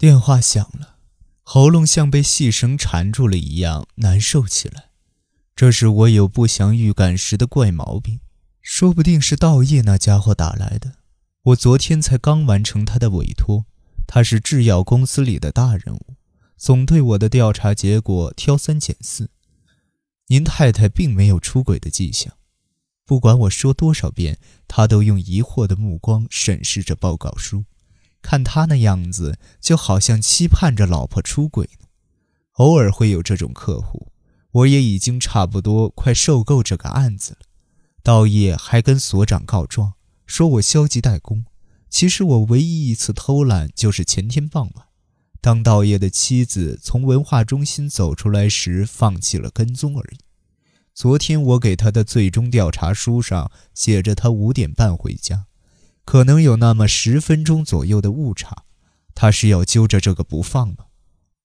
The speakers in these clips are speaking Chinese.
电话响了，喉咙像被细绳缠住了一样难受起来。这是我有不祥预感时的怪毛病，说不定是道业那家伙打来的。我昨天才刚完成他的委托，他是制药公司里的大人物，总对我的调查结果挑三拣四。您太太并没有出轨的迹象，不管我说多少遍，他都用疑惑的目光审视着报告书。看他那样子，就好像期盼着老婆出轨呢。偶尔会有这种客户，我也已经差不多快受够这个案子了。道业还跟所长告状，说我消极怠工。其实我唯一一次偷懒，就是前天傍晚，当道业的妻子从文化中心走出来时，放弃了跟踪而已。昨天我给他的最终调查书上写着，他五点半回家。可能有那么十分钟左右的误差，他是要揪着这个不放吗？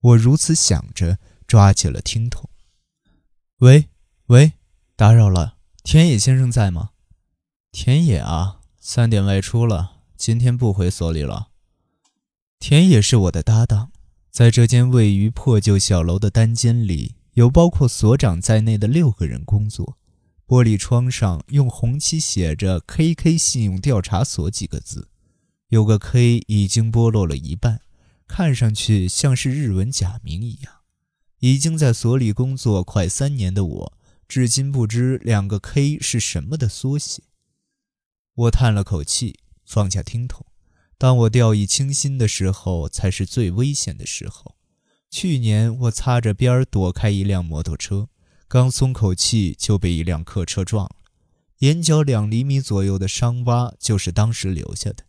我如此想着，抓起了听筒。喂，喂，打扰了，田野先生在吗？田野啊，三点外出了，今天不回所里了。田野是我的搭档，在这间位于破旧小楼的单间里，有包括所长在内的六个人工作。玻璃窗上用红漆写着 “KK 信用调查所”几个字，有个 K 已经剥落了一半，看上去像是日文假名一样。已经在所里工作快三年的我，至今不知两个 K 是什么的缩写。我叹了口气，放下听筒。当我掉以轻心的时候，才是最危险的时候。去年我擦着边儿躲开一辆摩托车。刚松口气，就被一辆客车撞了，眼角两厘米左右的伤疤就是当时留下的，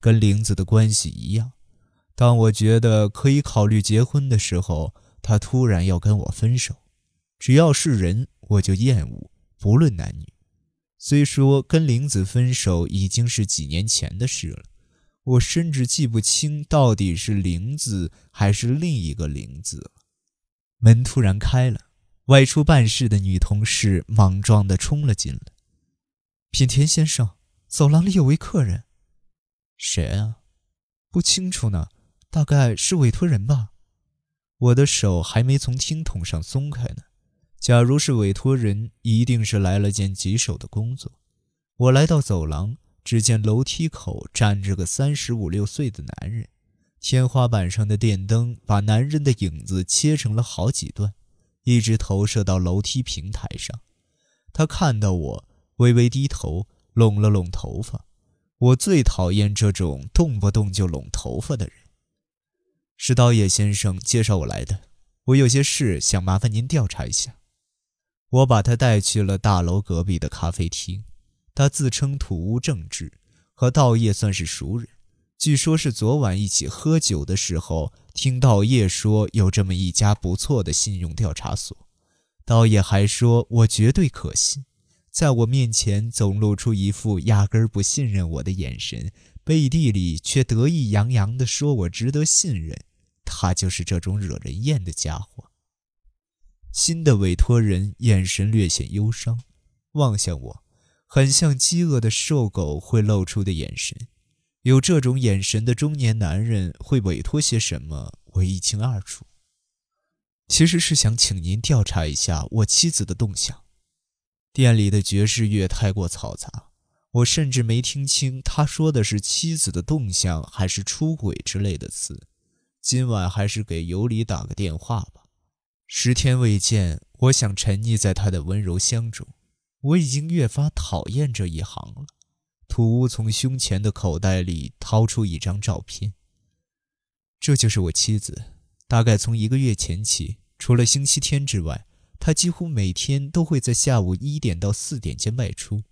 跟玲子的关系一样。当我觉得可以考虑结婚的时候，他突然要跟我分手。只要是人，我就厌恶，不论男女。虽说跟玲子分手已经是几年前的事了，我甚至记不清到底是玲子还是另一个玲子。门突然开了。外出办事的女同事莽撞地冲了进来。品田先生，走廊里有位客人。谁啊？不清楚呢，大概是委托人吧。我的手还没从听筒上松开呢。假如是委托人，一定是来了件棘手的工作。我来到走廊，只见楼梯口站着个三十五六岁的男人，天花板上的电灯把男人的影子切成了好几段。一直投射到楼梯平台上，他看到我，微微低头，拢了拢头发。我最讨厌这种动不动就拢头发的人。是刀野先生介绍我来的，我有些事想麻烦您调查一下。我把他带去了大楼隔壁的咖啡厅。他自称土屋正治，和道业算是熟人。据说是昨晚一起喝酒的时候。听道业说有这么一家不错的信用调查所，道业还说我绝对可信，在我面前总露出一副压根儿不信任我的眼神，背地里却得意洋洋地说我值得信任。他就是这种惹人厌的家伙。新的委托人眼神略显忧伤，望向我，很像饥饿的瘦狗会露出的眼神。有这种眼神的中年男人会委托些什么，我一清二楚。其实是想请您调查一下我妻子的动向。店里的爵士乐太过嘈杂，我甚至没听清他说的是妻子的动向还是出轨之类的词。今晚还是给尤里打个电话吧。十天未见，我想沉溺在他的温柔乡中。我已经越发讨厌这一行了。土屋从胸前的口袋里掏出一张照片。这就是我妻子。大概从一个月前起，除了星期天之外，她几乎每天都会在下午一点到四点间外出。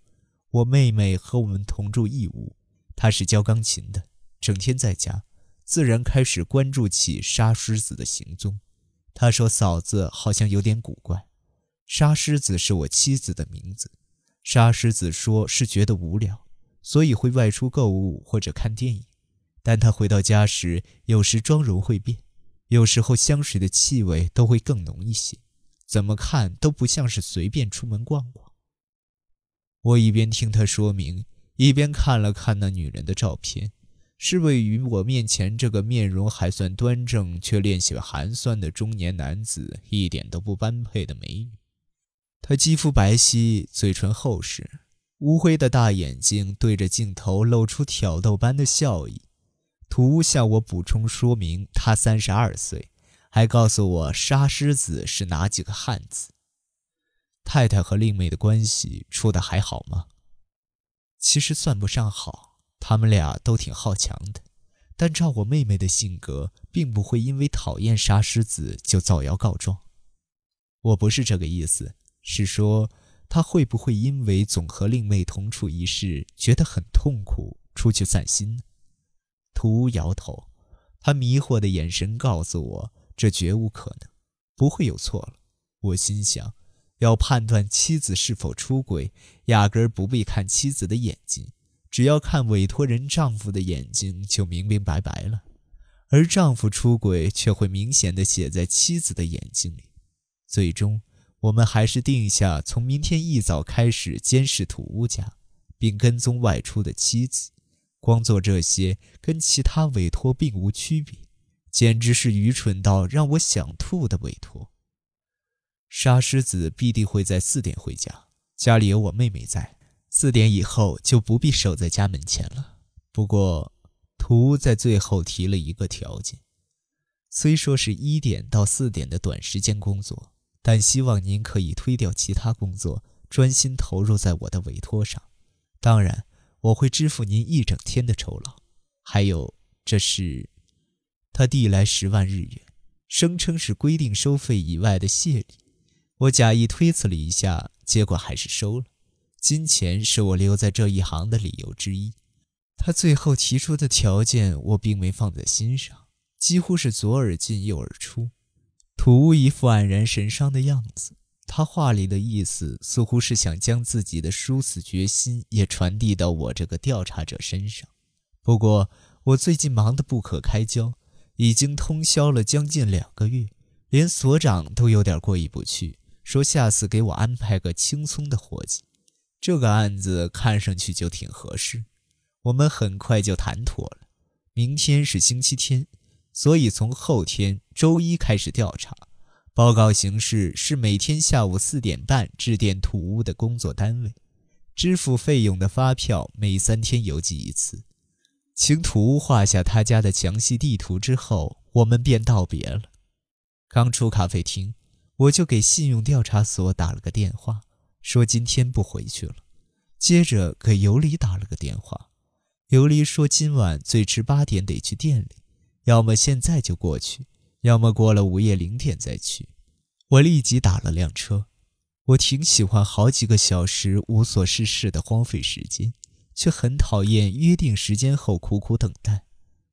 我妹妹和我们同住一屋，她是教钢琴的，整天在家，自然开始关注起沙狮子的行踪。她说：“嫂子好像有点古怪。”沙狮子是我妻子的名字。沙狮子说是觉得无聊。所以会外出购物或者看电影，但他回到家时，有时妆容会变，有时候香水的气味都会更浓一些，怎么看都不像是随便出门逛逛。我一边听他说明，一边看了看那女人的照片，是位于我面前这个面容还算端正却略显寒酸的中年男子一点都不般配的美女。她肌肤白皙，嘴唇厚实，乌灰的大眼睛对着镜头露出挑逗般的笑意。图向我补充说明，他三十二岁，还告诉我沙狮子是哪几个汉字。太太和令妹的关系处得还好吗？其实算不上好。他们俩都挺好强的，但照我妹妹的性格，并不会因为讨厌沙狮子就造谣告状。我不是这个意思，是说他会不会因为总和令妹同处一室，觉得很痛苦，出去散心呢？图摇头，他迷惑的眼神告诉我，这绝无可能，不会有错了。我心想，要判断妻子是否出轨，压根儿不必看妻子的眼睛。只要看委托人丈夫的眼睛，就明明白白了。而丈夫出轨，却会明显的写在妻子的眼睛里。最终，我们还是定下从明天一早开始监视土屋家，并跟踪外出的妻子。光做这些，跟其他委托并无区别，简直是愚蠢到让我想吐的委托。沙狮子必定会在四点回家，家里有我妹妹在。四点以后就不必守在家门前了。不过，图在最后提了一个条件：虽说是一点到四点的短时间工作，但希望您可以推掉其他工作，专心投入在我的委托上。当然，我会支付您一整天的酬劳。还有，这是他递来十万日元，声称是规定收费以外的谢礼。我假意推辞了一下，结果还是收了。金钱是我留在这一行的理由之一。他最后提出的条件，我并没放在心上，几乎是左耳进右耳出。土屋一副黯然神伤的样子，他话里的意思似乎是想将自己的殊死决心也传递到我这个调查者身上。不过我最近忙得不可开交，已经通宵了将近两个月，连所长都有点过意不去，说下次给我安排个轻松的活计。这个案子看上去就挺合适，我们很快就谈妥了。明天是星期天，所以从后天周一开始调查。报告形式是每天下午四点半致电土屋的工作单位，支付费用的发票每三天邮寄一次。请土屋画下他家的详细地图之后，我们便道别了。刚出咖啡厅，我就给信用调查所打了个电话。说今天不回去了，接着给尤里打了个电话。尤里说今晚最迟八点得去店里，要么现在就过去，要么过了午夜零点再去。我立即打了辆车。我挺喜欢好几个小时无所事事的荒废时间，却很讨厌约定时间后苦苦等待。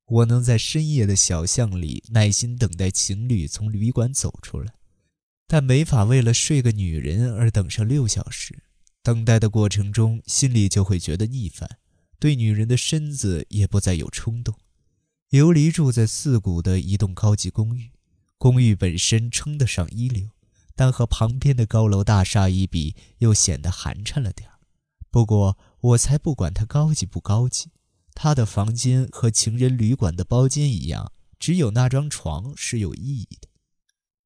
我能在深夜的小巷里耐心等待情侣从旅馆走出来。但没法为了睡个女人而等上六小时，等待的过程中心里就会觉得腻烦，对女人的身子也不再有冲动。游离住在四谷的一栋高级公寓，公寓本身称得上一流，但和旁边的高楼大厦一比，又显得寒碜了点儿。不过我才不管它高级不高级，他的房间和情人旅馆的包间一样，只有那张床是有意义的。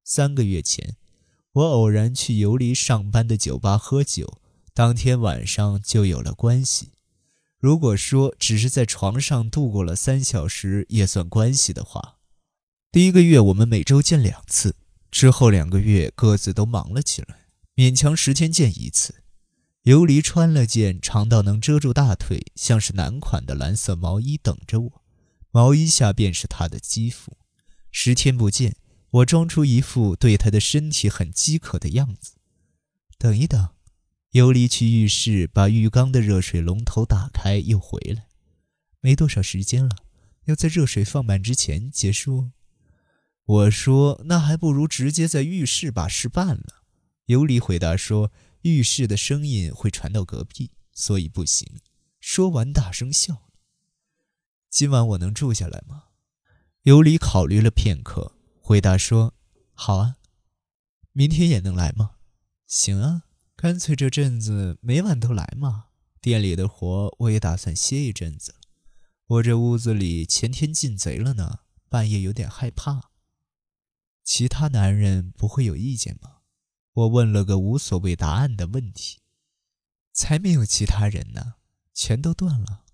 三个月前。我偶然去游离上班的酒吧喝酒，当天晚上就有了关系。如果说只是在床上度过了三小时也算关系的话，第一个月我们每周见两次，之后两个月各自都忙了起来，勉强十天见一次。游离穿了件长到能遮住大腿，像是男款的蓝色毛衣等着我，毛衣下便是他的肌肤。十天不见。我装出一副对他的身体很饥渴的样子。等一等，尤里去浴室把浴缸的热水龙头打开，又回来。没多少时间了，要在热水放满之前结束。我说：“那还不如直接在浴室把事办了。”尤里回答说：“浴室的声音会传到隔壁，所以不行。”说完，大声笑了。今晚我能住下来吗？尤里考虑了片刻。回答说：“好啊，明天也能来吗？行啊，干脆这阵子每晚都来嘛。店里的活我也打算歇一阵子。我这屋子里前天进贼了呢，半夜有点害怕。其他男人不会有意见吗？我问了个无所谓答案的问题。才没有其他人呢，全都断了。